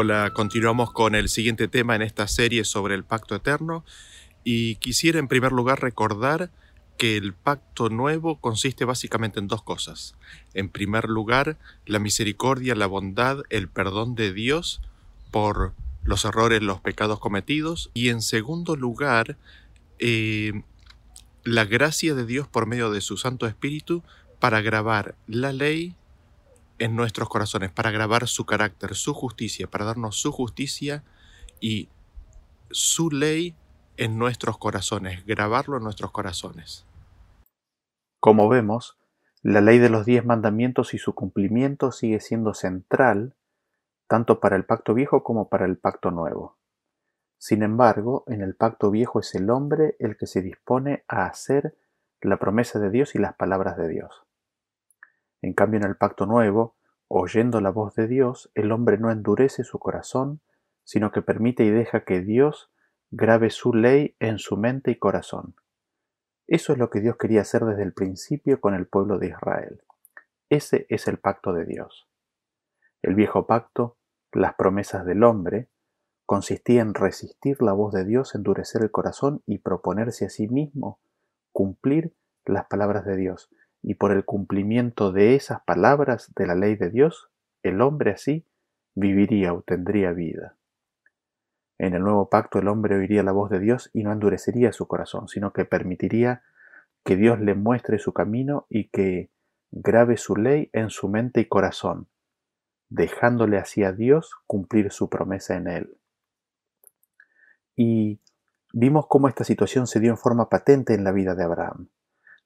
Hola, continuamos con el siguiente tema en esta serie sobre el pacto eterno y quisiera en primer lugar recordar que el pacto nuevo consiste básicamente en dos cosas. En primer lugar, la misericordia, la bondad, el perdón de Dios por los errores, los pecados cometidos y en segundo lugar, eh, la gracia de Dios por medio de su Santo Espíritu para grabar la ley en nuestros corazones, para grabar su carácter, su justicia, para darnos su justicia y su ley en nuestros corazones, grabarlo en nuestros corazones. Como vemos, la ley de los diez mandamientos y su cumplimiento sigue siendo central tanto para el pacto viejo como para el pacto nuevo. Sin embargo, en el pacto viejo es el hombre el que se dispone a hacer la promesa de Dios y las palabras de Dios. En cambio, en el pacto nuevo, oyendo la voz de Dios, el hombre no endurece su corazón, sino que permite y deja que Dios grabe su ley en su mente y corazón. Eso es lo que Dios quería hacer desde el principio con el pueblo de Israel. Ese es el pacto de Dios. El viejo pacto, las promesas del hombre, consistía en resistir la voz de Dios, endurecer el corazón y proponerse a sí mismo cumplir las palabras de Dios, y por el cumplimiento de esas palabras de la ley de Dios, el hombre así viviría o tendría vida. En el nuevo pacto el hombre oiría la voz de Dios y no endurecería su corazón, sino que permitiría que Dios le muestre su camino y que grabe su ley en su mente y corazón, dejándole así a Dios cumplir su promesa en él. Y vimos cómo esta situación se dio en forma patente en la vida de Abraham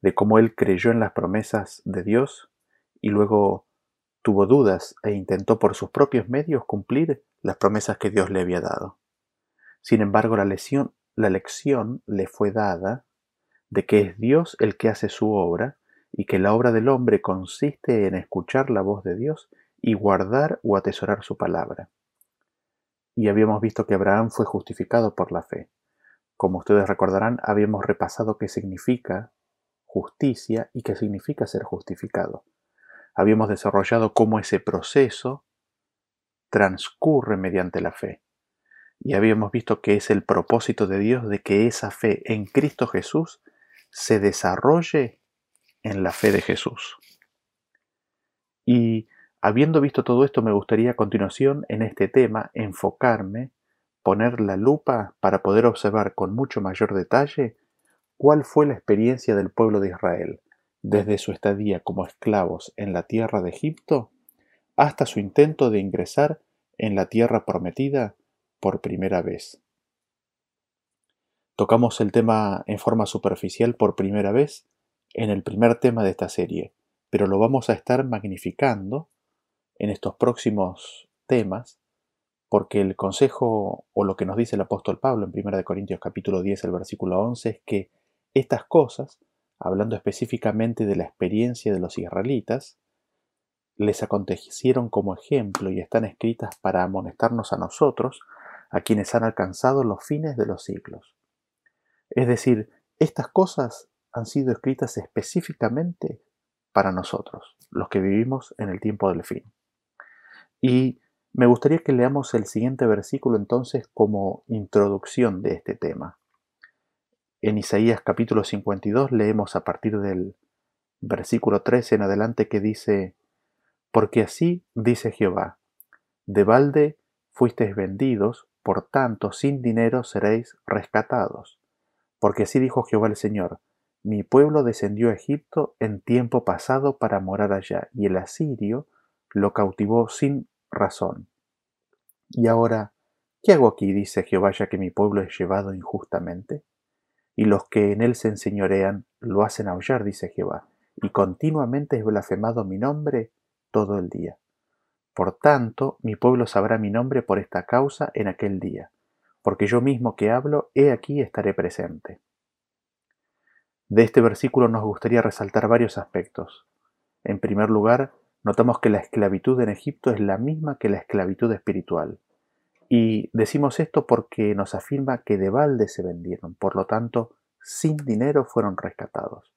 de cómo él creyó en las promesas de Dios y luego tuvo dudas e intentó por sus propios medios cumplir las promesas que Dios le había dado. Sin embargo, la, la lección le fue dada de que es Dios el que hace su obra y que la obra del hombre consiste en escuchar la voz de Dios y guardar o atesorar su palabra. Y habíamos visto que Abraham fue justificado por la fe. Como ustedes recordarán, habíamos repasado qué significa justicia y qué significa ser justificado. Habíamos desarrollado cómo ese proceso transcurre mediante la fe. Y habíamos visto que es el propósito de Dios de que esa fe en Cristo Jesús se desarrolle en la fe de Jesús. Y habiendo visto todo esto, me gustaría a continuación en este tema enfocarme, poner la lupa para poder observar con mucho mayor detalle cuál fue la experiencia del pueblo de Israel desde su estadía como esclavos en la tierra de Egipto hasta su intento de ingresar en la tierra prometida por primera vez. Tocamos el tema en forma superficial por primera vez en el primer tema de esta serie, pero lo vamos a estar magnificando en estos próximos temas porque el consejo o lo que nos dice el apóstol Pablo en 1 Corintios capítulo 10 el versículo 11 es que estas cosas, hablando específicamente de la experiencia de los israelitas, les acontecieron como ejemplo y están escritas para amonestarnos a nosotros, a quienes han alcanzado los fines de los siglos. Es decir, estas cosas han sido escritas específicamente para nosotros, los que vivimos en el tiempo del fin. Y me gustaría que leamos el siguiente versículo entonces como introducción de este tema. En Isaías capítulo 52 leemos a partir del versículo 13 en adelante que dice, Porque así dice Jehová, de balde fuisteis vendidos, por tanto sin dinero seréis rescatados. Porque así dijo Jehová el Señor, mi pueblo descendió a Egipto en tiempo pasado para morar allá, y el asirio lo cautivó sin razón. Y ahora, ¿qué hago aquí? dice Jehová, ya que mi pueblo es llevado injustamente y los que en él se enseñorean lo hacen aullar, dice Jehová, y continuamente es blasfemado mi nombre todo el día. Por tanto, mi pueblo sabrá mi nombre por esta causa en aquel día, porque yo mismo que hablo, he aquí estaré presente. De este versículo nos gustaría resaltar varios aspectos. En primer lugar, notamos que la esclavitud en Egipto es la misma que la esclavitud espiritual. Y decimos esto porque nos afirma que de balde se vendieron, por lo tanto, sin dinero fueron rescatados.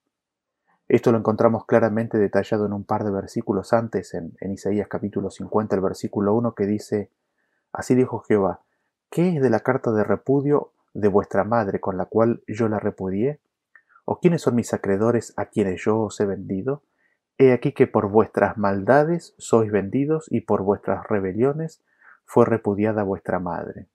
Esto lo encontramos claramente detallado en un par de versículos antes, en, Isaías capítulo 50, el versículo 1, que dice, Así dijo Jehová, ¿qué es de la carta de repudio de vuestra madre con la cual yo la repudié? ¿O quiénes son mis acreedores a quienes yo os he vendido? He aquí que por vuestras maldades sois vendidos y por vuestras rebeliones fue repudiada vuestra madre.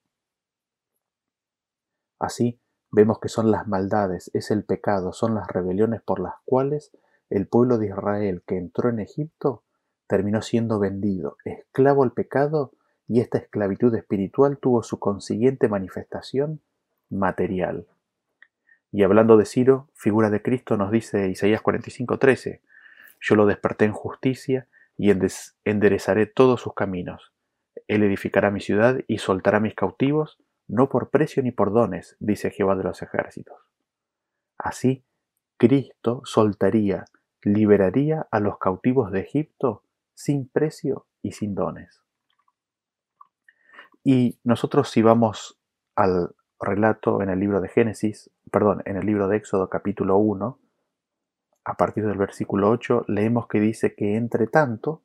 Así vemos que son las maldades, es el pecado, son las rebeliones por las cuales el pueblo de Israel que entró en Egipto terminó siendo vendido, esclavo al pecado, y esta esclavitud espiritual tuvo su consiguiente manifestación material. Y hablando de Ciro, figura de Cristo, nos dice Isaías 45:13, yo lo desperté en justicia y enderezaré todos sus caminos. Él edificará mi ciudad y soltará mis cautivos, no por precio ni por dones, dice Jehová de los ejércitos. Así, Cristo soltaría, liberaría a los cautivos de Egipto sin precio y sin dones. Y nosotros si vamos al relato en el libro de Génesis, perdón, en el libro de Éxodo capítulo 1, a partir del versículo 8, leemos que dice que entre tanto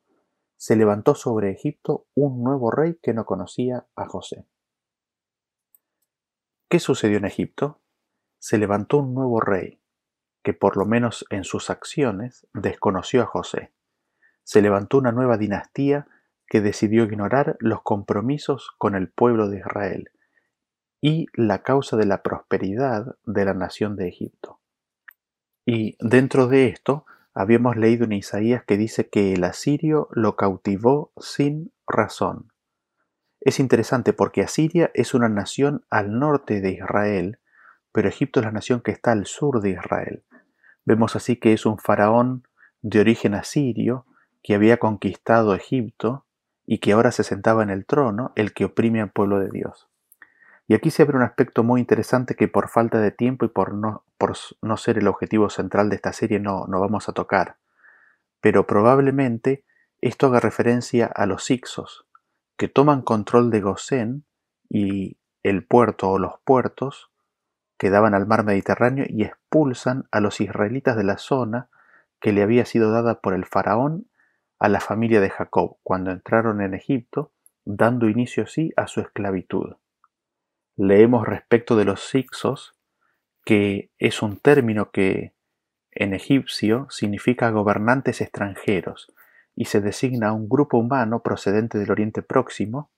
se levantó sobre Egipto un nuevo rey que no conocía a José. ¿Qué sucedió en Egipto? Se levantó un nuevo rey que por lo menos en sus acciones desconoció a José. Se levantó una nueva dinastía que decidió ignorar los compromisos con el pueblo de Israel y la causa de la prosperidad de la nación de Egipto. Y dentro de esto habíamos leído en Isaías que dice que el asirio lo cautivó sin razón. Es interesante porque Asiria es una nación al norte de Israel, pero Egipto es la nación que está al sur de Israel. Vemos así que es un faraón de origen asirio que había conquistado Egipto y que ahora se sentaba en el trono, el que oprime al pueblo de Dios. Y aquí se abre un aspecto muy interesante que por falta de tiempo y por no, por no ser el objetivo central de esta serie no, vamos a tocar. Pero probablemente esto haga referencia a los Ixos, que toman control de Gosén y el puerto o los puertos que daban al mar Mediterráneo y expulsan a los israelitas de la zona que le había sido dada por el faraón a la familia de Jacob cuando entraron en Egipto, dando inicio así a su esclavitud leemos respecto de los Sixos que es un término que en egipcio significa gobernantes extranjeros y se designa a un grupo humano procedente del Oriente Próximo.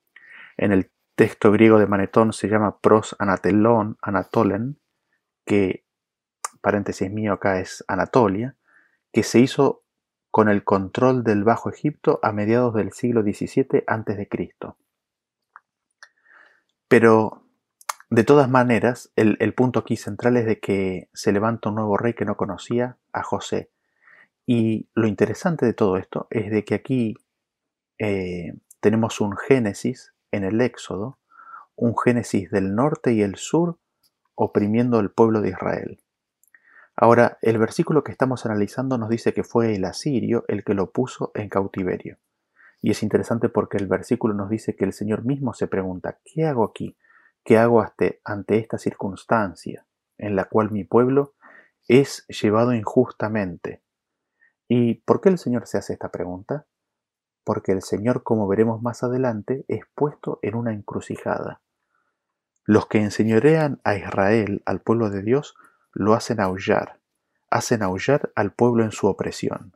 En el texto griego de Manetón se llama pros anatelón, anatolen, que paréntesis mío acá es Anatolia, que se hizo con el control del Bajo Egipto a mediados del siglo XVII a.C. Pero de todas maneras, el, punto aquí central es de que se levanta un nuevo rey que no conocía a José. Y lo interesante de todo esto es de que aquí eh, tenemos un Génesis en el Éxodo, un Génesis del norte y el sur oprimiendo al pueblo de Israel. Ahora, el versículo que estamos analizando nos dice que fue el asirio el que lo puso en cautiverio. Y es interesante porque el versículo nos dice que el Señor mismo se pregunta, ¿qué hago aquí? ¿Qué hago ante esta circunstancia en la cual mi pueblo es llevado injustamente? ¿Y por qué el Señor se hace esta pregunta? Porque el Señor, como veremos más adelante, es puesto en una encrucijada. Los que enseñorean a Israel, al pueblo de Dios, lo hacen aullar, hacen aullar al pueblo en su opresión.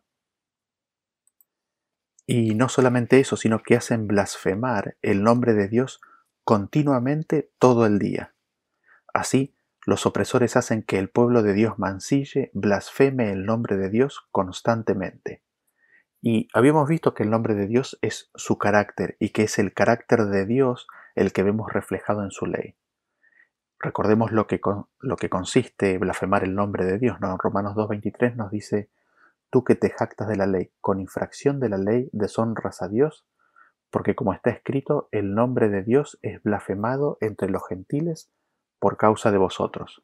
Y no solamente eso, sino que hacen blasfemar el nombre de Dios continuamente todo el día. Así, los opresores hacen que el pueblo de Dios mancille, blasfeme el nombre de Dios constantemente. Y habíamos visto que el nombre de Dios es su carácter y que es el carácter de Dios el que vemos reflejado en su ley. Recordemos lo que, lo que consiste blasfemar el nombre de Dios. ¿no? Romanos 2.23 nos dice, tú que te jactas de la ley, con infracción de la ley deshonras a Dios porque como está escrito, el nombre de Dios es blasfemado entre los gentiles por causa de vosotros.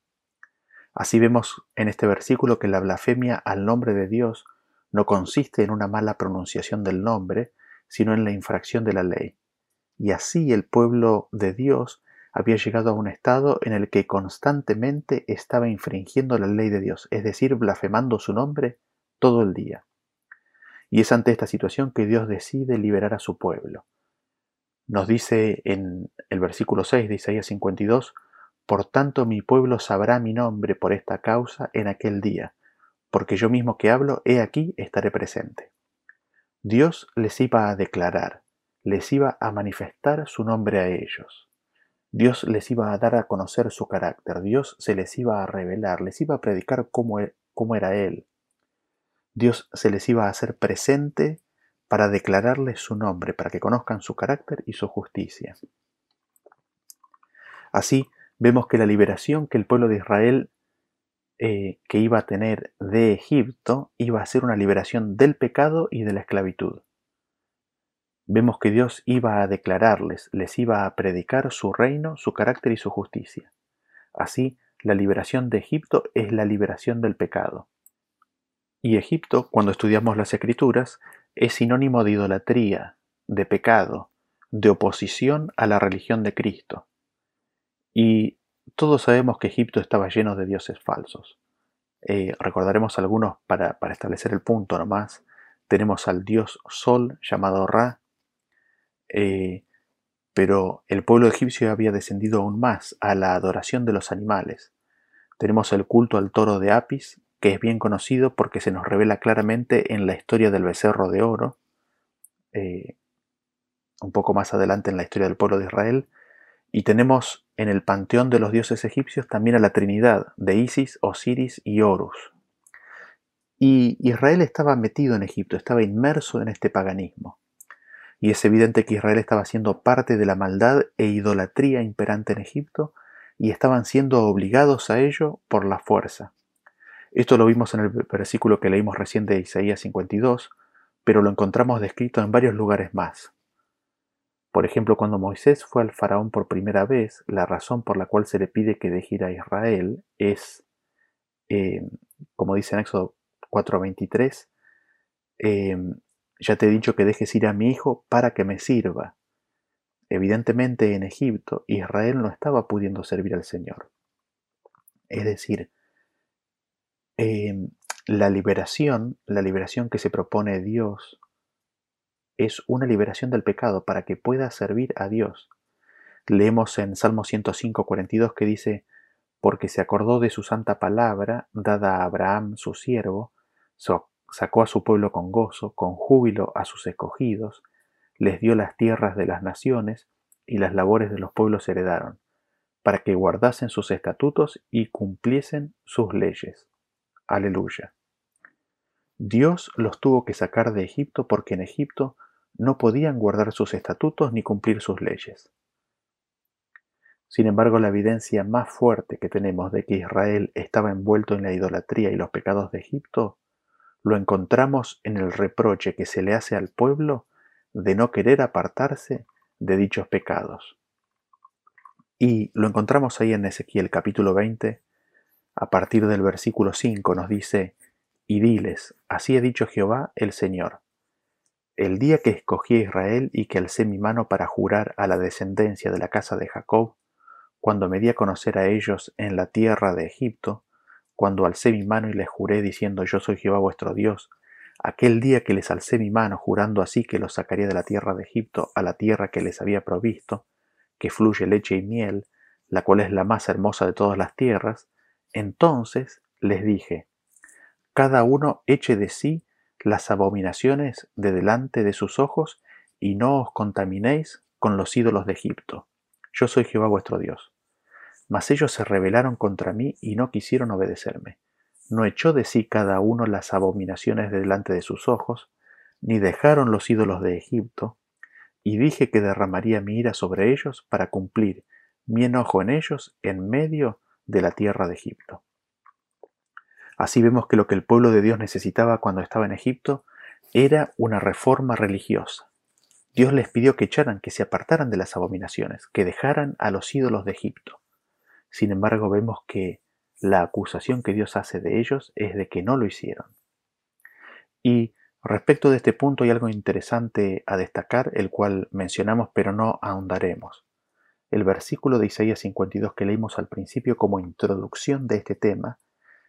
Así vemos en este versículo que la blasfemia al nombre de Dios no consiste en una mala pronunciación del nombre, sino en la infracción de la ley. Y así el pueblo de Dios había llegado a un estado en el que constantemente estaba infringiendo la ley de Dios, es decir, blasfemando su nombre todo el día. Y es ante esta situación que Dios decide liberar a su pueblo. Nos dice en el versículo 6 de Isaías 52, Por tanto mi pueblo sabrá mi nombre por esta causa en aquel día, porque yo mismo que hablo, he aquí, estaré presente. Dios les iba a declarar, les iba a manifestar su nombre a ellos. Dios les iba a dar a conocer su carácter, Dios se les iba a revelar, les iba a predicar cómo, e, cómo era Él. Dios se les iba a hacer presente para declararles su nombre, para que conozcan su carácter y su justicia. Así vemos que la liberación que el pueblo de Israel eh, que iba a tener de Egipto iba a ser una liberación del pecado y de la esclavitud. Vemos que Dios iba a declararles, les iba a predicar su reino, su carácter y su justicia. Así, la liberación de Egipto es la liberación del pecado. Y Egipto, cuando estudiamos las escrituras, es sinónimo de idolatría, de pecado, de oposición a la religión de Cristo. Y todos sabemos que Egipto estaba lleno de dioses falsos. Eh, recordaremos algunos para, establecer el punto nomás. Tenemos al dios Sol llamado Ra, eh, pero el pueblo egipcio había descendido aún más a la adoración de los animales. Tenemos el culto al toro de Apis, que es bien conocido porque se nos revela claramente en la historia del becerro de oro, eh, un poco más adelante en la historia del pueblo de Israel, y tenemos en el panteón de los dioses egipcios también a la Trinidad de Isis, Osiris y Horus. Y Israel estaba metido en Egipto, estaba inmerso en este paganismo. Y es evidente que Israel estaba siendo parte de la maldad e idolatría imperante en Egipto y estaban siendo obligados a ello por la fuerza. Esto lo vimos en el versículo que leímos recién de Isaías 52, pero lo encontramos descrito en varios lugares más. Por ejemplo, cuando Moisés fue al faraón por primera vez, la razón por la cual se le pide que deje ir a Israel es, eh, como dice en Éxodo 4:23, eh, ya te he dicho que dejes ir a mi hijo para que me sirva. Evidentemente en Egipto Israel no estaba pudiendo servir al Señor. Es decir, eh, la liberación, la liberación que se propone Dios es una liberación del pecado para que pueda servir a Dios. Leemos en Salmo 105, 42 que dice, porque se acordó de su santa palabra, dada a Abraham su siervo, sacó a su pueblo con gozo, con júbilo a sus escogidos, les dio las tierras de las naciones y las labores de los pueblos heredaron, para que guardasen sus estatutos y cumpliesen sus leyes. Aleluya. Dios los tuvo que sacar de Egipto porque en Egipto no podían guardar sus estatutos ni cumplir sus leyes. Sin embargo, la evidencia más fuerte que tenemos de que Israel estaba envuelto en la idolatría y los pecados de Egipto lo encontramos en el reproche que se le hace al pueblo de no querer apartarse de dichos pecados. Y lo encontramos ahí en Ezequiel capítulo 20, a partir del versículo 5 nos dice, y diles, así ha dicho Jehová el Señor, el día que escogí a Israel y que alcé mi mano para jurar a la descendencia de la casa de Jacob, cuando me di a conocer a ellos en la tierra de Egipto, cuando alcé mi mano y les juré diciendo yo soy Jehová vuestro Dios, aquel día que les alcé mi mano jurando así que los sacaría de la tierra de Egipto a la tierra que les había provisto, que fluye leche y miel, la cual es la más hermosa de todas las tierras, entonces les dije, cada uno eche de sí las abominaciones de delante de sus ojos, y no os contaminéis con los ídolos de Egipto. Yo soy Jehová vuestro Dios. Mas ellos se rebelaron contra mí y no quisieron obedecerme. No echó de sí cada uno las abominaciones de delante de sus ojos, ni dejaron los ídolos de Egipto, y dije que derramaría mi ira sobre ellos para cumplir mi enojo en ellos en medio de la tierra de Egipto. Así vemos que lo que el pueblo de Dios necesitaba cuando estaba en Egipto era una reforma religiosa. Dios les pidió que echaran, que se apartaran de las abominaciones, que dejaran a los ídolos de Egipto. Sin embargo, vemos que la acusación que Dios hace de ellos es de que no lo hicieron. Y respecto de este punto hay algo interesante a destacar, el cual mencionamos pero no ahondaremos. El versículo de Isaías 52 que leímos al principio como introducción de este tema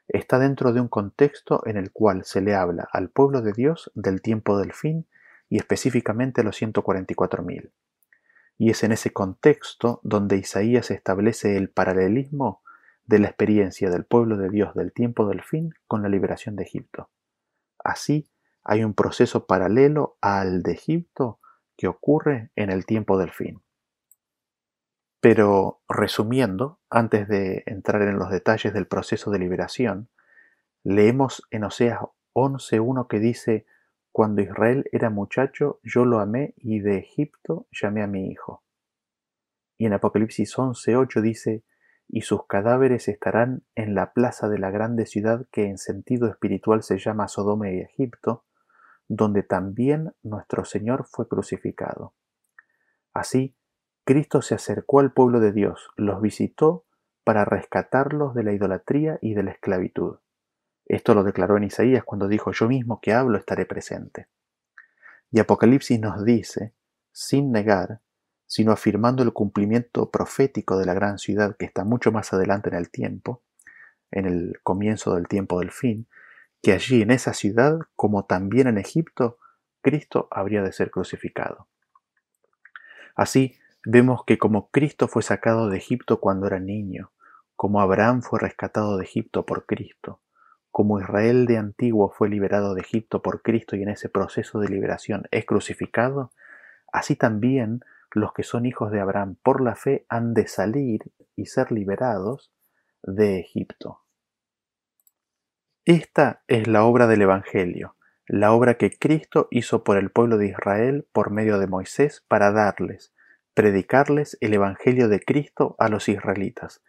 está dentro de un contexto en el cual se le habla al pueblo de Dios del tiempo del fin y específicamente a los 144.000. Y es en ese contexto donde Isaías establece el paralelismo de la experiencia del pueblo de Dios del tiempo del fin con la liberación de Egipto. Así, hay un proceso paralelo al de Egipto que ocurre en el tiempo del fin. Pero, resumiendo, antes de entrar en los detalles del proceso de liberación, leemos en Oseas 11.1 que dice, Cuando Israel era muchacho, yo lo amé y de Egipto llamé a mi hijo. Y en Apocalipsis 11.8 dice, y sus cadáveres estarán en la plaza de la grande ciudad que en sentido espiritual se llama Sodoma y Egipto, donde también nuestro Señor fue crucificado. Así, Cristo se acercó al pueblo de Dios, los visitó para rescatarlos de la idolatría y de la esclavitud. Esto lo declaró en Isaías cuando dijo, yo mismo que hablo estaré presente. Y Apocalipsis nos dice, sin negar, sino afirmando el cumplimiento profético de la gran ciudad que está mucho más adelante en el tiempo, en el comienzo del tiempo del fin, que allí en esa ciudad, como también en Egipto, Cristo habría de ser crucificado. Así, Vemos que como Cristo fue sacado de Egipto cuando era niño, como Abraham fue rescatado de Egipto por Cristo, como Israel de antiguo fue liberado de Egipto por Cristo y en ese proceso de liberación es crucificado, así también los que son hijos de Abraham por la fe han de salir y ser liberados de Egipto. Esta es la obra del Evangelio, la obra que Cristo hizo por el pueblo de Israel por medio de Moisés para darles, predicarles el Evangelio de Cristo a los israelitas,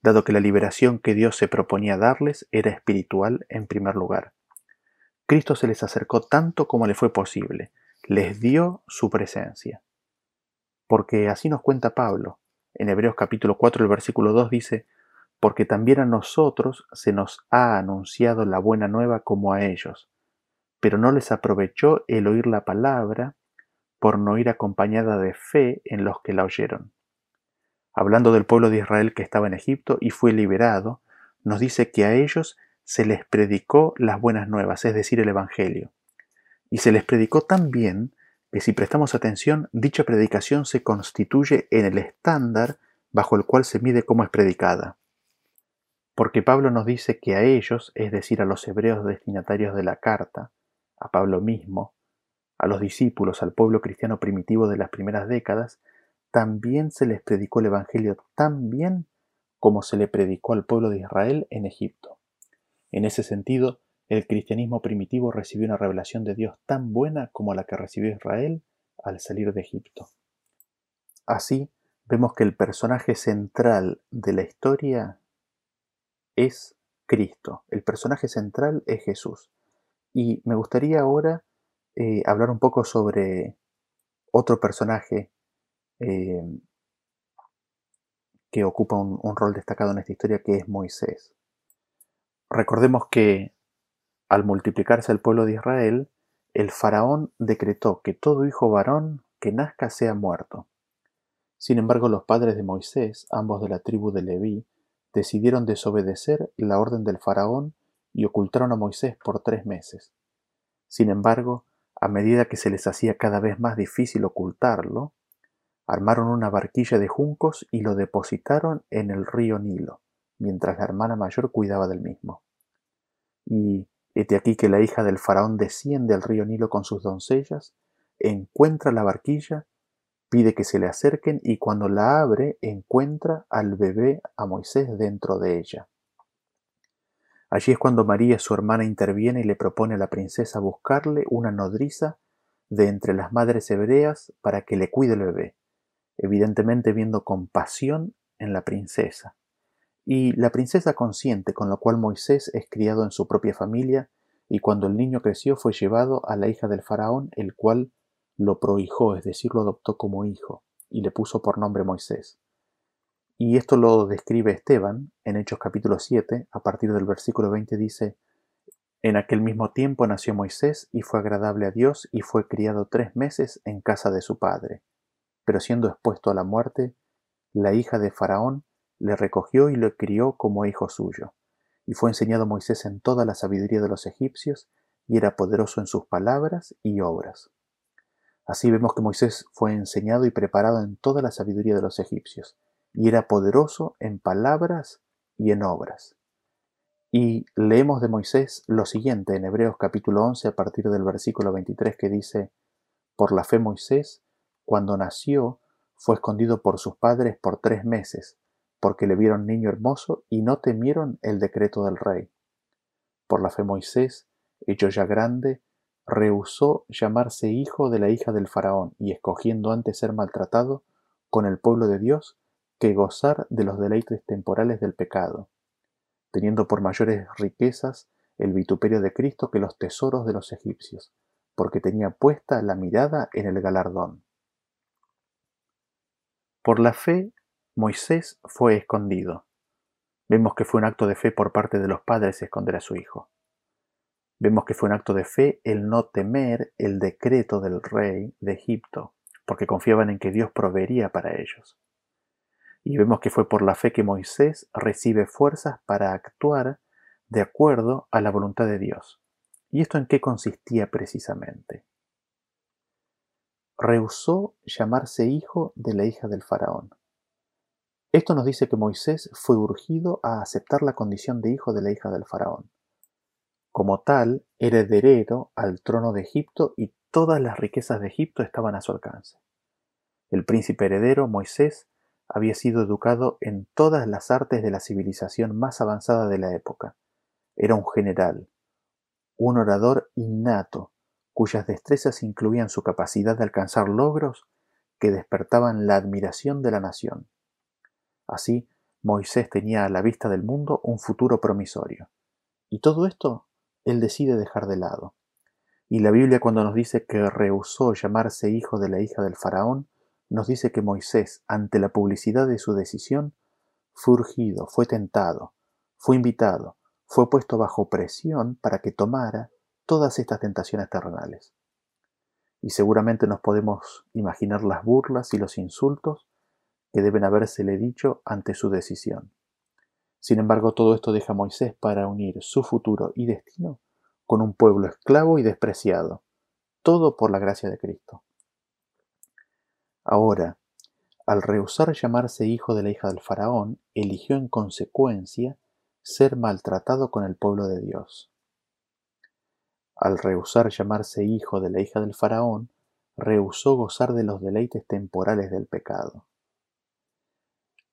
dado que la liberación que Dios se proponía darles era espiritual en primer lugar. Cristo se les acercó tanto como le fue posible, les dio su presencia. Porque así nos cuenta Pablo. En Hebreos capítulo 4, el versículo 2 dice, porque también a nosotros se nos ha anunciado la buena nueva como a ellos, pero no les aprovechó el oír la palabra por no ir acompañada de fe en los que la oyeron. Hablando del pueblo de Israel que estaba en Egipto y fue liberado, nos dice que a ellos se les predicó las buenas nuevas, es decir, el Evangelio. Y se les predicó tan bien que si prestamos atención, dicha predicación se constituye en el estándar bajo el cual se mide cómo es predicada. Porque Pablo nos dice que a ellos, es decir, a los hebreos destinatarios de la carta, a Pablo mismo, a los discípulos, al pueblo cristiano primitivo de las primeras décadas, también se les predicó el Evangelio tan bien como se le predicó al pueblo de Israel en Egipto. En ese sentido, el cristianismo primitivo recibió una revelación de Dios tan buena como la que recibió Israel al salir de Egipto. Así, vemos que el personaje central de la historia es Cristo. El personaje central es Jesús. Y me gustaría ahora eh, hablar un poco sobre otro personaje eh, que ocupa un, un, rol destacado en esta historia, que es Moisés. Recordemos que al multiplicarse el pueblo de Israel, el faraón decretó que todo hijo varón que nazca sea muerto. Sin embargo, los padres de Moisés, ambos de la tribu de Leví, decidieron desobedecer la orden del faraón y ocultaron a Moisés por tres meses. Sin embargo, a medida que se les hacía cada vez más difícil ocultarlo, armaron una barquilla de juncos y lo depositaron en el río Nilo, mientras la hermana mayor cuidaba del mismo. Y hete aquí que la hija del faraón desciende al río Nilo con sus doncellas, encuentra la barquilla, pide que se le acerquen y cuando la abre encuentra al bebé a Moisés dentro de ella. Allí es cuando María, su hermana, interviene y le propone a la princesa buscarle una nodriza de entre las madres hebreas para que le cuide el bebé, evidentemente viendo compasión en la princesa. Y la princesa consiente, con lo cual Moisés es criado en su propia familia, y cuando el niño creció fue llevado a la hija del faraón, el cual lo prohijó, es decir, lo adoptó como hijo, y le puso por nombre Moisés. Y esto lo describe Esteban en Hechos capítulo 7, a partir del versículo 20 dice, En aquel mismo tiempo nació Moisés y fue agradable a Dios y fue criado tres meses en casa de su padre. Pero siendo expuesto a la muerte, la hija de Faraón le recogió y lo crió como hijo suyo. Y fue enseñado Moisés en toda la sabiduría de los egipcios, y era poderoso en sus palabras y obras. Así vemos que Moisés fue enseñado y preparado en toda la sabiduría de los egipcios, y era poderoso en palabras y en obras. Y leemos de Moisés lo siguiente en Hebreos capítulo 11 a partir del versículo 23 que dice, Por la fe Moisés, cuando nació, fue escondido por sus padres por tres meses, porque le vieron niño hermoso y no temieron el decreto del rey. Por la fe Moisés, hecho ya grande, rehusó llamarse hijo de la hija del faraón y escogiendo antes ser maltratado con el pueblo de Dios que gozar de los deleites temporales del pecado teniendo por mayores riquezas el vituperio de Cristo que los tesoros de los egipcios, porque tenía puesta la mirada en el galardón. Por la fe, Moisés fue escondido. Vemos que fue un acto de fe por parte de los padres esconder a su hijo. Vemos que fue un acto de fe el no temer el decreto del rey de Egipto, porque confiaban en que Dios proveería para ellos. Y vemos que fue por la fe que Moisés recibe fuerzas para actuar de acuerdo a la voluntad de Dios. ¿Y esto en qué consistía precisamente? Rehusó llamarse hijo de la hija del faraón. Esto nos dice que Moisés fue urgido a aceptar la condición de hijo de la hija del faraón. Como tal, era heredero al trono de Egipto y todas las riquezas de Egipto estaban a su alcance. El príncipe heredero, Moisés, había sido educado en todas las artes de la civilización más avanzada de la época. Era un general, un orador innato, cuyas destrezas incluían su capacidad de alcanzar logros que despertaban la admiración de la nación. Así, Moisés tenía a la vista del mundo un futuro promisorio. Y todo esto él decide dejar de lado. Y la Biblia cuando nos dice que rehusó llamarse hijo de la hija del faraón, nos dice que Moisés, ante la publicidad de su decisión, fue urgido, fue tentado, fue invitado, fue puesto bajo presión para que tomara todas estas tentaciones terrenales. Y seguramente nos podemos imaginar las burlas y los insultos que deben habérsele dicho ante su decisión. Sin embargo, todo esto deja a Moisés para unir su futuro y destino con un pueblo esclavo y despreciado, todo por la gracia de Cristo. Ahora, al rehusar llamarse hijo de la hija del faraón, eligió en consecuencia ser maltratado con el pueblo de Dios. Al rehusar llamarse hijo de la hija del faraón, rehusó gozar de los deleites temporales del pecado.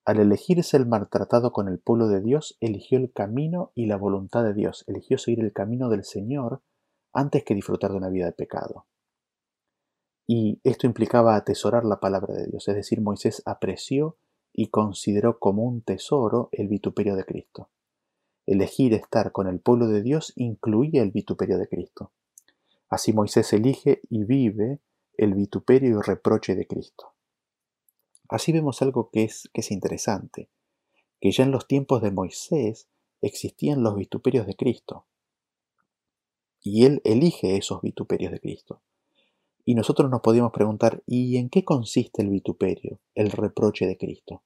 Al elegir ser maltratado con el pueblo de Dios, eligió el camino y la voluntad de Dios, eligió seguir el camino del Señor antes que disfrutar de una vida de pecado. Y esto implicaba atesorar la palabra de Dios, es decir, Moisés apreció y consideró como un tesoro el vituperio de Cristo. Elegir estar con el pueblo de Dios incluía el vituperio de Cristo. Así Moisés elige y vive el vituperio y reproche de Cristo. Así vemos algo que es, que es interesante, que ya en los tiempos de Moisés existían los vituperios de Cristo. Y él elige esos vituperios de Cristo. Y nosotros nos podíamos preguntar, ¿y en qué consiste el vituperio, el reproche de Cristo?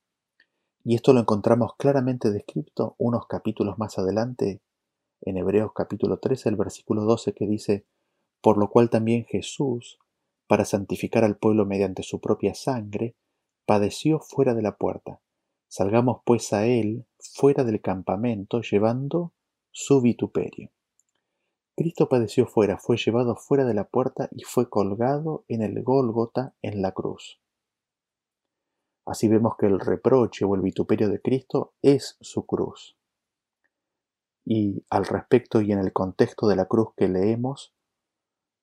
Y esto lo encontramos claramente descrito unos capítulos más adelante, en Hebreos capítulo 13, el versículo 12, que dice, por lo cual también Jesús, para santificar al pueblo mediante su propia sangre, padeció fuera de la puerta. Salgamos pues a él fuera del campamento llevando su vituperio. Cristo padeció fuera, fue llevado fuera de la puerta y fue colgado en el Gólgota en la cruz. Así vemos que el reproche o el vituperio de Cristo es su cruz. Y al respecto y en el contexto de la cruz que leemos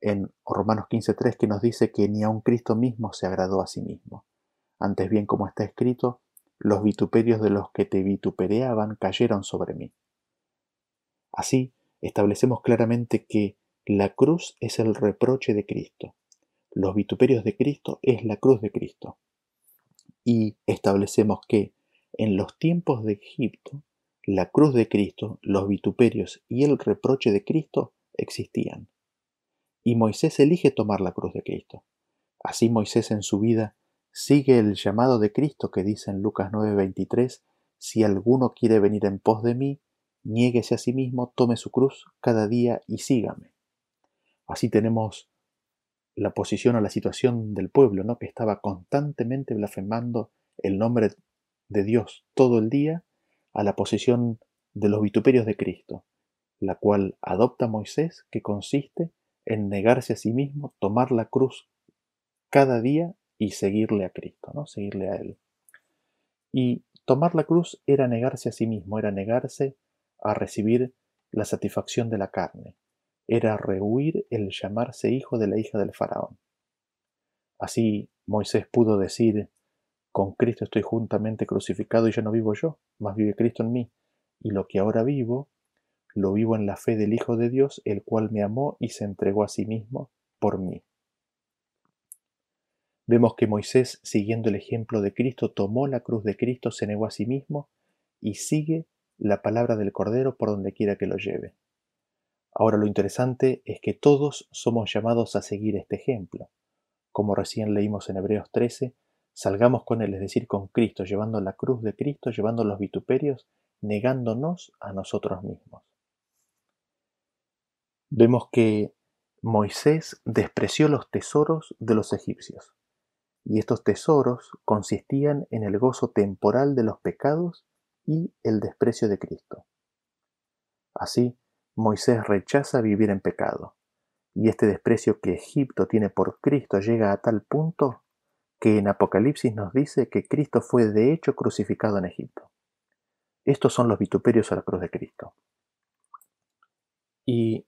en Romanos 15.3 que nos dice que ni aun Cristo mismo se agradó a sí mismo. Antes bien, como está escrito, los vituperios de los que te vitupereaban cayeron sobre mí. Así, establecemos claramente que la cruz es el reproche de Cristo, los vituperios de Cristo es la cruz de Cristo. Y establecemos que en los tiempos de Egipto, la cruz de Cristo, los vituperios y el reproche de Cristo existían. Y Moisés elige tomar la cruz de Cristo. Así Moisés en su vida sigue el llamado de Cristo que dice en Lucas 9:23, si alguno quiere venir en pos de mí, niéguese a sí mismo, tome su cruz cada día y sígame. Así tenemos la posición o la situación del pueblo, ¿no? que estaba constantemente blasfemando el nombre de Dios todo el día, a la posición de los vituperios de Cristo, la cual adopta Moisés, que consiste en negarse a sí mismo, tomar la cruz cada día y seguirle a Cristo, ¿no? seguirle a Él. Y tomar la cruz era negarse a sí mismo, era negarse a recibir la satisfacción de la carne, era rehuir el llamarse hijo de la hija del faraón. Así Moisés pudo decir, con Cristo estoy juntamente crucificado y ya no vivo yo, mas vive Cristo en mí, y lo que ahora vivo, lo vivo en la fe del Hijo de Dios, el cual me amó y se entregó a sí mismo por mí. Vemos que Moisés, siguiendo el ejemplo de Cristo, tomó la cruz de Cristo, se negó a sí mismo y sigue la palabra del Cordero por donde quiera que lo lleve. Ahora lo interesante es que todos somos llamados a seguir este ejemplo. Como recién leímos en Hebreos 13, salgamos con Él, es decir, con Cristo, llevando la cruz de Cristo, llevando los vituperios, negándonos a nosotros mismos. Vemos que Moisés despreció los tesoros de los egipcios, y estos tesoros consistían en el gozo temporal de los pecados y el desprecio de Cristo. Así, Moisés rechaza vivir en pecado, y este desprecio que Egipto tiene por Cristo llega a tal punto que en Apocalipsis nos dice que Cristo fue de hecho crucificado en Egipto. Estos son los vituperios a la cruz de Cristo. Y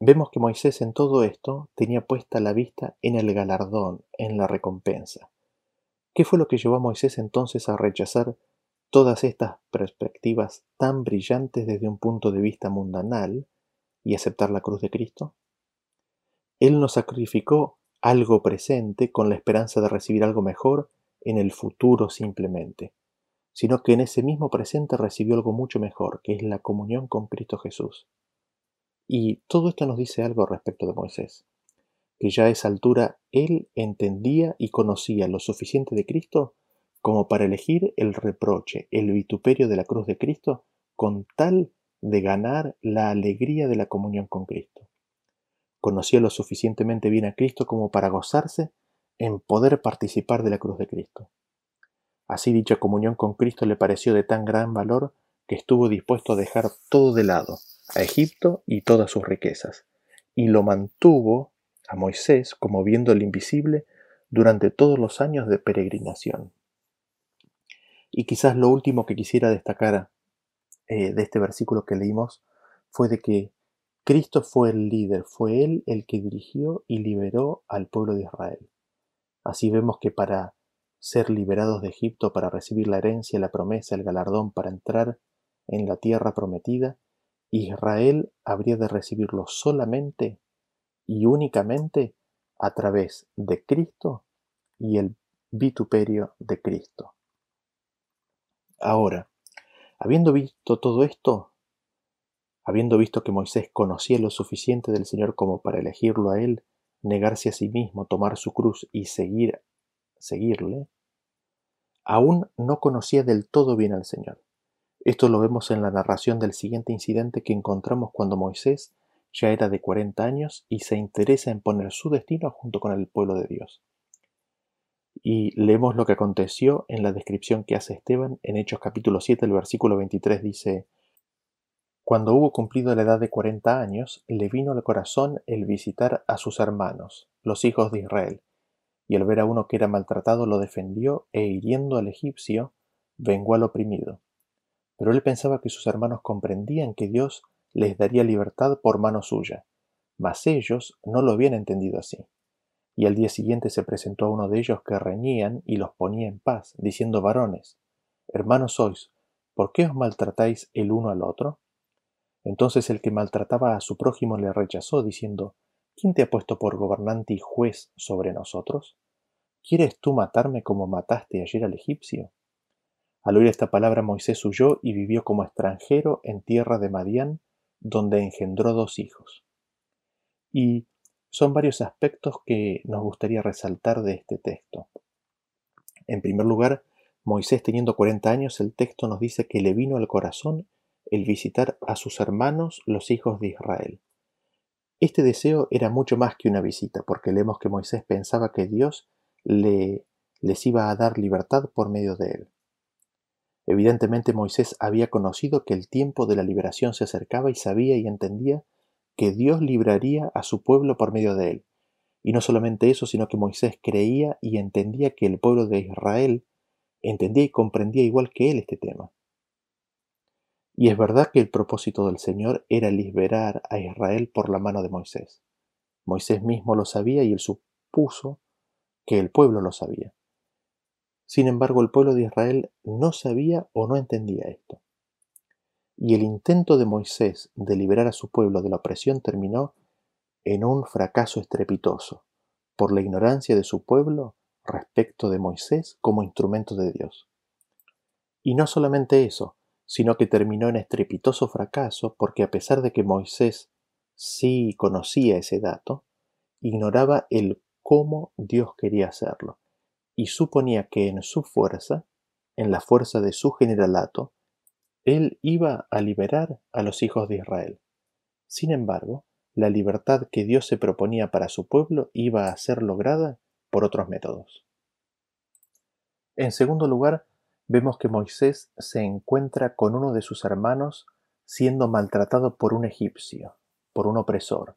vemos que Moisés en todo esto tenía puesta la vista en el galardón, en la recompensa. ¿Qué fue lo que llevó a Moisés entonces a rechazar todas estas perspectivas tan brillantes desde un punto de vista mundanal y aceptar la cruz de Cristo? Él nos sacrificó algo presente con la esperanza de recibir algo mejor en el futuro simplemente, sino que en ese mismo presente recibió algo mucho mejor, que es la comunión con Cristo Jesús. Y todo esto nos dice algo respecto de Moisés, que ya a esa altura él entendía y conocía lo suficiente de Cristo como para elegir el reproche, el vituperio de la cruz de Cristo, con tal de ganar la alegría de la comunión con Cristo. Conocía lo suficientemente bien a Cristo como para gozarse en poder participar de la cruz de Cristo. Así dicha comunión con Cristo le pareció de tan gran valor que estuvo dispuesto a dejar todo de lado, a Egipto y todas sus riquezas, y lo mantuvo a Moisés como viendo el invisible durante todos los años de peregrinación. Y quizás lo último que quisiera destacar eh, de este versículo que leímos fue de que Cristo fue el líder, fue Él el que dirigió y liberó al pueblo de Israel. Así vemos que para ser liberados de Egipto, para recibir la herencia, la promesa, el galardón, para entrar en la tierra prometida, Israel habría de recibirlo solamente y únicamente a través de Cristo y el vituperio de Cristo. Ahora, habiendo visto todo esto, habiendo visto que Moisés conocía lo suficiente del Señor como para elegirlo a él, negarse a sí mismo, tomar su cruz y seguir, seguirle, aún no conocía del todo bien al Señor. Esto lo vemos en la narración del siguiente incidente que encontramos cuando Moisés ya era de 40 años y se interesa en poner su destino junto con el pueblo de Dios. Y leemos lo que aconteció en la descripción que hace Esteban en Hechos capítulo 7, el versículo 23 dice, Cuando hubo cumplido la edad de cuarenta años, le vino al corazón el visitar a sus hermanos, los hijos de Israel, y al ver a uno que era maltratado lo defendió e hiriendo al egipcio, vengó al oprimido. Pero él pensaba que sus hermanos comprendían que Dios les daría libertad por mano suya, mas ellos no lo habían entendido así y al día siguiente se presentó a uno de ellos que reñían y los ponía en paz, diciendo varones, hermanos sois, ¿por qué os maltratáis el uno al otro? Entonces el que maltrataba a su prójimo le rechazó, diciendo, ¿quién te ha puesto por gobernante y juez sobre nosotros? ¿Quieres tú matarme como mataste ayer al egipcio? Al oír esta palabra Moisés huyó y vivió como extranjero en tierra de Madián, donde engendró dos hijos. Y son varios aspectos que nos gustaría resaltar de este texto. En primer lugar, Moisés teniendo 40 años, el texto nos dice que le vino al corazón el visitar a sus hermanos, los hijos de Israel. Este deseo era mucho más que una visita, porque leemos que Moisés pensaba que Dios le, les iba a dar libertad por medio de él. Evidentemente Moisés había conocido que el tiempo de la liberación se acercaba y sabía y entendía que Dios libraría a su pueblo por medio de él. Y no solamente eso, sino que Moisés creía y entendía que el pueblo de Israel entendía y comprendía igual que él este tema. Y es verdad que el propósito del Señor era liberar a Israel por la mano de Moisés. Moisés mismo lo sabía y él supuso que el pueblo lo sabía. Sin embargo, el pueblo de Israel no sabía o no entendía esto. Y el intento de Moisés de liberar a su pueblo de la opresión terminó en un fracaso estrepitoso, por la ignorancia de su pueblo respecto de Moisés como instrumento de Dios. Y no solamente eso, sino que terminó en estrepitoso fracaso porque a pesar de que Moisés sí conocía ese dato, ignoraba el cómo Dios quería hacerlo, y suponía que en su fuerza, en la fuerza de su generalato, él iba a liberar a los hijos de Israel. Sin embargo, la libertad que Dios se proponía para su pueblo iba a ser lograda por otros métodos. En segundo lugar, vemos que Moisés se encuentra con uno de sus hermanos siendo maltratado por un egipcio, por un opresor.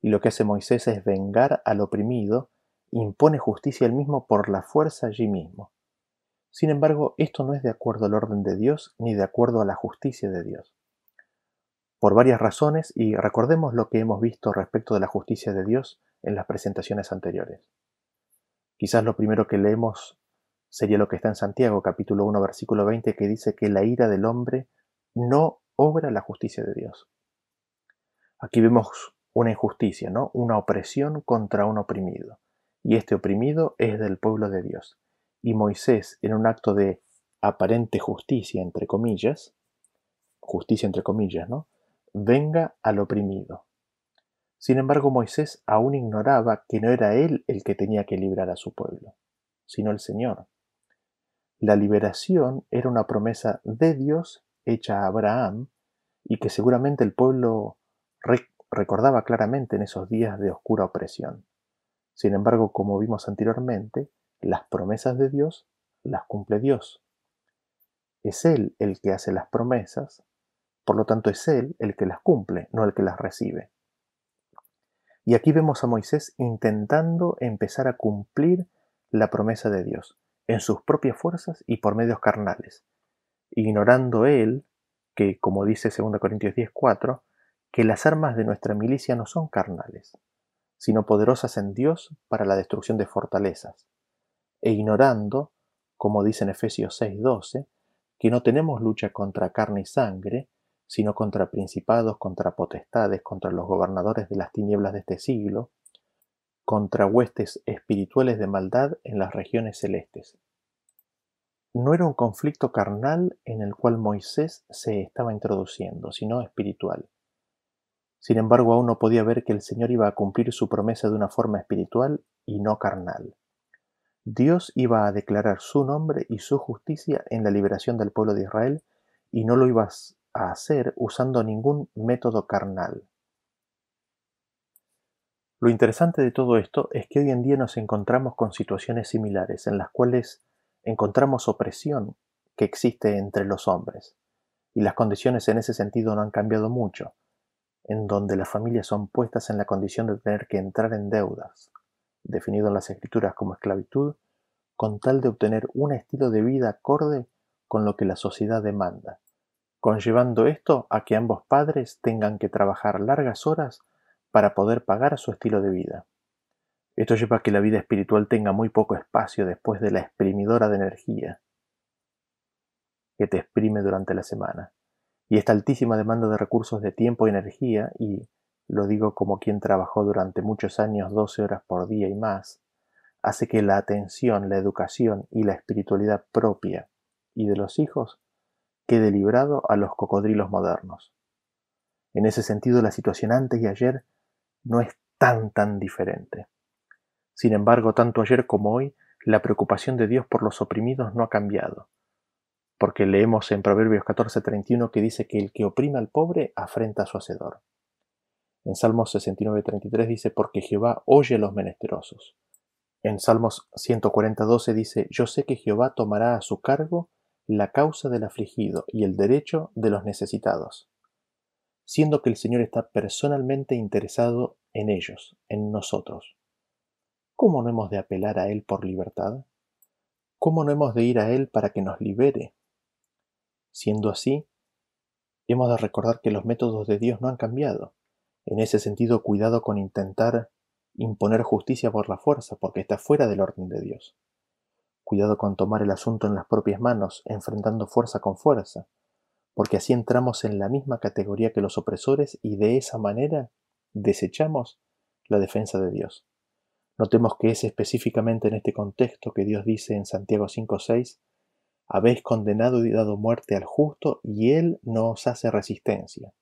Y lo que hace Moisés es vengar al oprimido, impone justicia él mismo por la fuerza allí mismo. Sin embargo, esto no es de acuerdo al orden de Dios ni de acuerdo a la justicia de Dios. Por varias razones, y recordemos lo que hemos visto respecto de la justicia de Dios en las presentaciones anteriores. Quizás lo primero que leemos sería lo que está en Santiago capítulo 1 versículo 20 que dice que la ira del hombre no obra la justicia de Dios. Aquí vemos una injusticia, ¿no? Una opresión contra un oprimido. Y este oprimido es del pueblo de Dios. Y Moisés, en un acto de aparente justicia, entre comillas, justicia entre comillas, ¿no? Venga al oprimido. Sin embargo, Moisés aún ignoraba que no era él el que tenía que librar a su pueblo, sino el Señor. La liberación era una promesa de Dios hecha a Abraham y que seguramente el pueblo recordaba claramente en esos días de oscura opresión. Sin embargo, como vimos anteriormente, las promesas de Dios las cumple Dios. Es Él el que hace las promesas, por lo tanto es Él el que las cumple, no el que las recibe. Y aquí vemos a Moisés intentando empezar a cumplir la promesa de Dios en sus propias fuerzas y por medios carnales, ignorando él que, como dice 2 Corintios 10:4, que las armas de nuestra milicia no son carnales, sino poderosas en Dios para la destrucción de fortalezas, e ignorando, como dice en Efesios 6:12, que no tenemos lucha contra carne y sangre, sino contra principados, contra potestades, contra los gobernadores de las tinieblas de este siglo, contra huestes espirituales de maldad en las regiones celestes. No era un conflicto carnal en el cual Moisés se estaba introduciendo, sino espiritual. Sin embargo, aún no podía ver que el Señor iba a cumplir su promesa de una forma espiritual y no carnal. Dios iba a declarar su nombre y su justicia en la liberación del pueblo de Israel y no lo iba a hacer usando ningún método carnal. Lo interesante de todo esto es que hoy en día nos encontramos con situaciones similares en las cuales encontramos opresión que existe entre los hombres, y las condiciones en ese sentido no han cambiado mucho, en donde las familias son puestas en la condición de tener que entrar en deudas, definido en las escrituras como esclavitud, con tal de obtener un estilo de vida acorde con lo que la sociedad demanda, conllevando esto a que ambos padres tengan que trabajar largas horas para poder pagar su estilo de vida. Esto lleva a que la vida espiritual tenga muy poco espacio después de la exprimidora de energía que te exprime durante la semana. Y esta altísima demanda de recursos de tiempo y energía, y lo digo como quien trabajó durante muchos años 12 horas por día y más, hace que la atención, la educación y la espiritualidad propia y de los hijos quede librado a los cocodrilos modernos. En ese sentido, la situación antes y ayer no es tan tan diferente. Sin embargo, tanto ayer como hoy, la preocupación de Dios por los oprimidos no ha cambiado, porque leemos en Proverbios 14:31 que dice que el que oprime al pobre afrenta a su hacedor. En Salmos 69.33 dice, porque Jehová oye a los menesterosos. En Salmos 140.12 dice, yo sé que Jehová tomará a su cargo la causa del afligido y el derecho de los necesitados, siendo que el Señor está personalmente interesado en ellos, en nosotros. ¿Cómo no hemos de apelar a Él por libertad? ¿Cómo no hemos de ir a Él para que nos libere? Siendo así, hemos de recordar que los métodos de Dios no han cambiado. En ese sentido, cuidado con intentar imponer justicia por la fuerza, porque está fuera del orden de Dios. Cuidado con tomar el asunto en las propias manos, enfrentando fuerza con fuerza, porque así entramos en la misma categoría que los opresores y de esa manera desechamos la defensa de Dios. Notemos que es específicamente en este contexto que Dios dice en Santiago 5:6, habéis condenado y dado muerte al justo y él no os hace resistencia.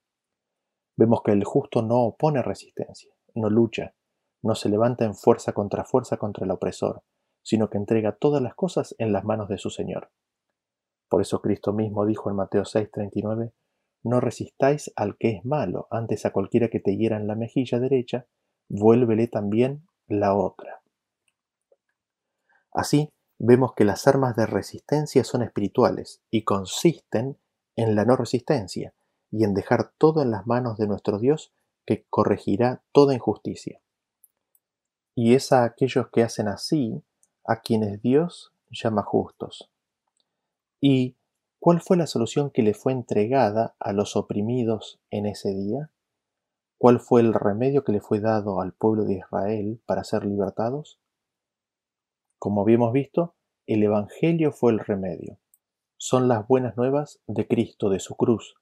Vemos que el justo no opone resistencia, no lucha, no se levanta en fuerza contra fuerza contra el opresor, sino que entrega todas las cosas en las manos de su Señor. Por eso Cristo mismo dijo en Mateo 6:39, No resistáis al que es malo, antes a cualquiera que te hiera en la mejilla derecha, vuélvele también la otra. Así, vemos que las armas de resistencia son espirituales y consisten en la no resistencia y en dejar todo en las manos de nuestro Dios que corregirá toda injusticia y es a aquellos que hacen así a quienes Dios llama justos. ¿Y cuál fue la solución que le fue entregada a los oprimidos en ese día? ¿Cuál fue el remedio que le fue dado al pueblo de Israel para ser libertados? Como habíamos visto, el Evangelio fue el remedio. Son las buenas nuevas de Cristo, de su cruz,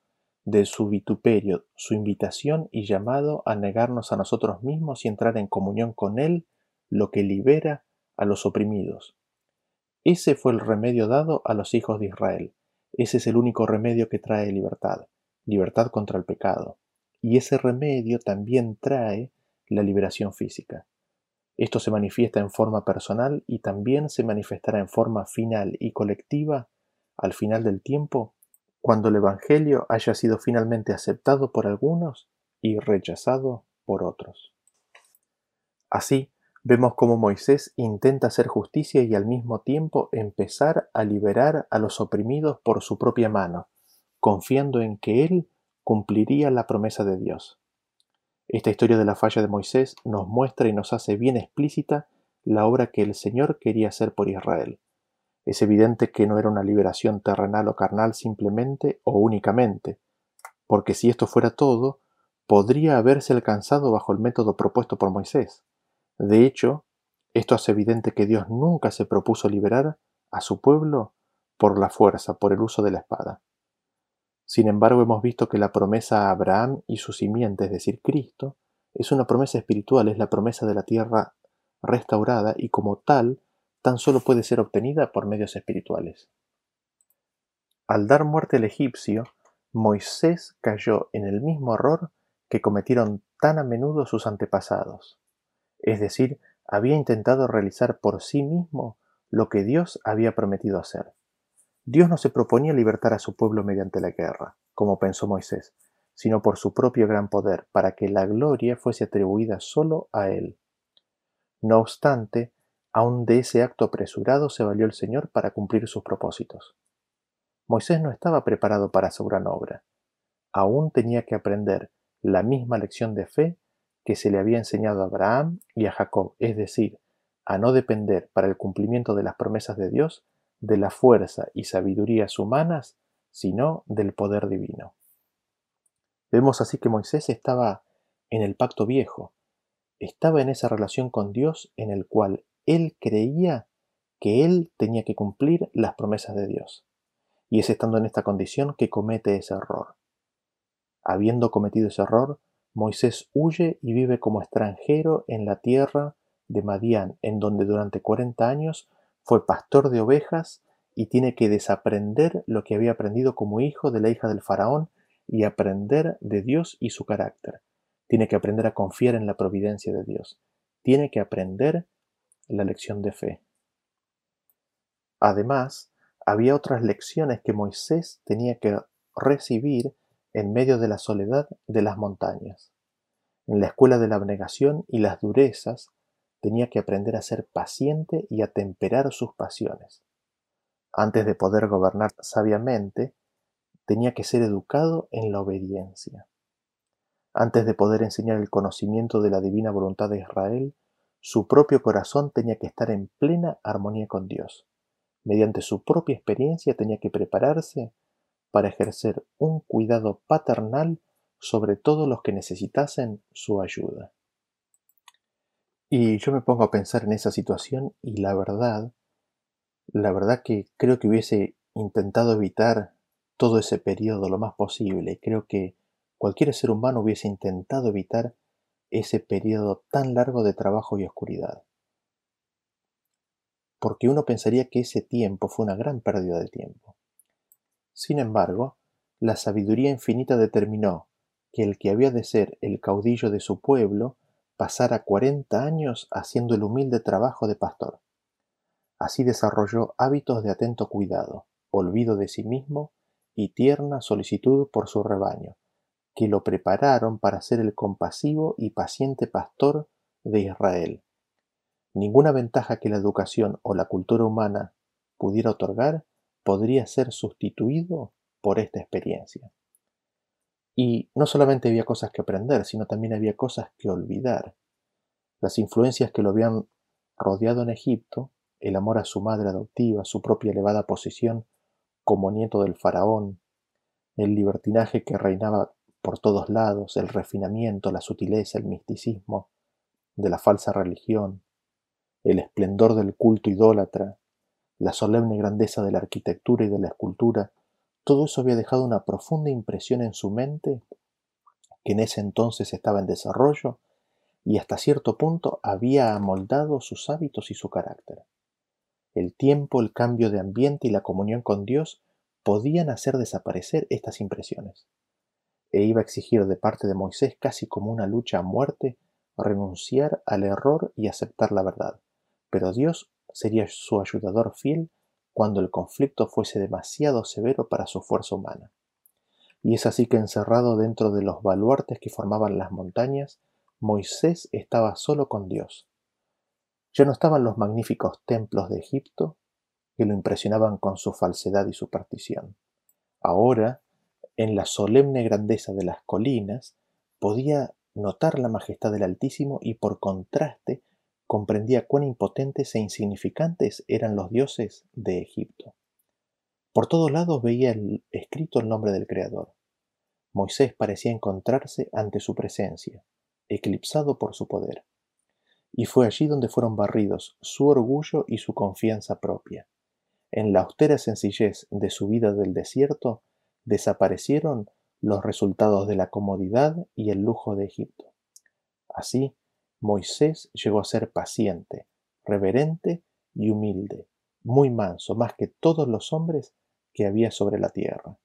de su vituperio, su invitación y llamado a negarnos a nosotros mismos y entrar en comunión con Él, lo que libera a los oprimidos. Ese fue el remedio dado a los hijos de Israel. Ese es el único remedio que trae libertad, libertad contra el pecado. Y ese remedio también trae la liberación física. Esto se manifiesta en forma personal y también se manifestará en forma final y colectiva al final del tiempo cuando el Evangelio haya sido finalmente aceptado por algunos y rechazado por otros. Así, vemos cómo Moisés intenta hacer justicia y al mismo tiempo empezar a liberar a los oprimidos por su propia mano, confiando en que él cumpliría la promesa de Dios. Esta historia de la falla de Moisés nos muestra y nos hace bien explícita la obra que el Señor quería hacer por Israel. Es evidente que no era una liberación terrenal o carnal simplemente o únicamente, porque si esto fuera todo, podría haberse alcanzado bajo el método propuesto por Moisés. De hecho, esto hace evidente que Dios nunca se propuso liberar a su pueblo por la fuerza, por el uso de la espada. Sin embargo, hemos visto que la promesa a Abraham y su simiente, es decir, Cristo, es una promesa espiritual, es la promesa de la tierra restaurada y como tal tan solo puede ser obtenida por medios espirituales. Al dar muerte al egipcio, Moisés cayó en el mismo error que cometieron tan a menudo sus antepasados, es decir, había intentado realizar por sí mismo lo que Dios había prometido hacer. Dios no se proponía libertar a su pueblo mediante la guerra, como pensó Moisés, sino por su propio gran poder, para que la gloria fuese atribuida solo a Él. No obstante, Aun de ese acto apresurado se valió el Señor para cumplir sus propósitos. Moisés no estaba preparado para su gran obra. Aún tenía que aprender la misma lección de fe que se le había enseñado a Abraham y a Jacob, es decir, a no depender para el cumplimiento de las promesas de Dios de la fuerza y sabidurías humanas, sino del poder divino. Vemos así que Moisés estaba en el pacto viejo, estaba en esa relación con Dios en el cual él creía que él tenía que cumplir las promesas de Dios. Y es estando en esta condición que comete ese error. Habiendo cometido ese error, Moisés huye y vive como extranjero en la tierra de Madián, en donde durante 40 años fue pastor de ovejas y tiene que desaprender lo que había aprendido como hijo de la hija del faraón y aprender de Dios y su carácter. Tiene que aprender a confiar en la providencia de Dios. Tiene que aprender la lección de fe. Además, había otras lecciones que Moisés tenía que recibir en medio de la soledad de las montañas. En la escuela de la abnegación y las durezas tenía que aprender a ser paciente y a temperar sus pasiones. Antes de poder gobernar sabiamente, tenía que ser educado en la obediencia. Antes de poder enseñar el conocimiento de la divina voluntad de Israel, su propio corazón tenía que estar en plena armonía con Dios. Mediante su propia experiencia tenía que prepararse para ejercer un cuidado paternal sobre todos los que necesitasen su ayuda. Y yo me pongo a pensar en esa situación y la verdad, la verdad que creo que hubiese intentado evitar todo ese periodo lo más posible. Creo que cualquier ser humano hubiese intentado evitar ese periodo tan largo de trabajo y oscuridad. Porque uno pensaría que ese tiempo fue una gran pérdida de tiempo. Sin embargo, la sabiduría infinita determinó que el que había de ser el caudillo de su pueblo pasara cuarenta años haciendo el humilde trabajo de pastor. Así desarrolló hábitos de atento cuidado, olvido de sí mismo y tierna solicitud por su rebaño, que lo prepararon para ser el compasivo y paciente pastor de Israel. Ninguna ventaja que la educación o la cultura humana pudiera otorgar podría ser sustituido por esta experiencia. Y no solamente había cosas que aprender, sino también había cosas que olvidar. Las influencias que lo habían rodeado en Egipto, el amor a su madre adoptiva, su propia elevada posición como nieto del faraón, el libertinaje que reinaba por todos lados, el refinamiento, la sutileza, el misticismo de la falsa religión, el esplendor del culto idólatra, la solemne grandeza de la arquitectura y de la escultura, todo eso había dejado una profunda impresión en su mente, que en ese entonces estaba en desarrollo, y hasta cierto punto había amoldado sus hábitos y su carácter. El tiempo, el cambio de ambiente y la comunión con Dios podían hacer desaparecer estas impresiones. E iba a exigir de parte de Moisés casi como una lucha a muerte renunciar al error y aceptar la verdad. Pero Dios sería su ayudador fiel cuando el conflicto fuese demasiado severo para su fuerza humana. Y es así que encerrado dentro de los baluartes que formaban las montañas, Moisés estaba solo con Dios, ya no estaban los magníficos templos de Egipto que lo impresionaban con su falsedad y superstición. Ahora, en la solemne grandeza de las colinas, podía notar la majestad del Altísimo y por contraste comprendía cuán impotentes e insignificantes eran los dioses de Egipto. Por todos lados veía escrito el nombre del Creador. Moisés parecía encontrarse ante su presencia, eclipsado por su poder y fue allí donde fueron barridos su orgullo y su confianza propia. En la austera sencillez de su vida del desierto desaparecieron los resultados de la comodidad y el lujo de Egipto. Así, Moisés llegó a ser paciente, reverente y humilde, muy manso, más que todos los hombres que había sobre la tierra.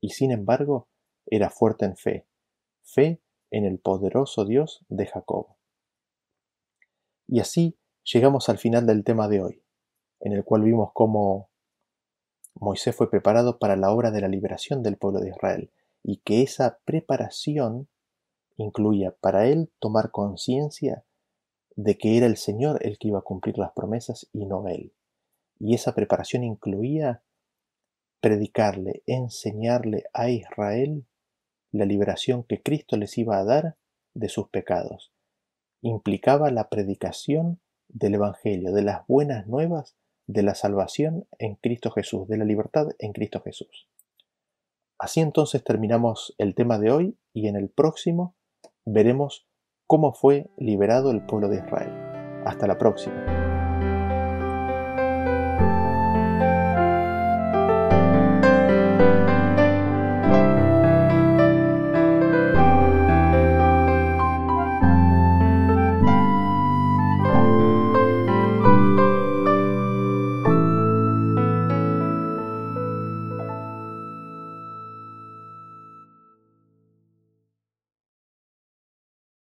Y sin embargo, era fuerte en fe, fe en el poderoso Dios de Jacob. Y así llegamos al final del tema de hoy, en el cual vimos cómo Moisés fue preparado para la obra de la liberación del pueblo de Israel y que esa preparación incluía para él tomar conciencia de que era el Señor el que iba a cumplir las promesas y no él. Y esa preparación incluía predicarle, enseñarle a Israel la liberación que Cristo les iba a dar de sus pecados implicaba la predicación del Evangelio, de las buenas nuevas de la salvación en Cristo Jesús, de la libertad en Cristo Jesús. Así entonces terminamos el tema de hoy y en el próximo veremos cómo fue liberado el pueblo de Israel. Hasta la próxima.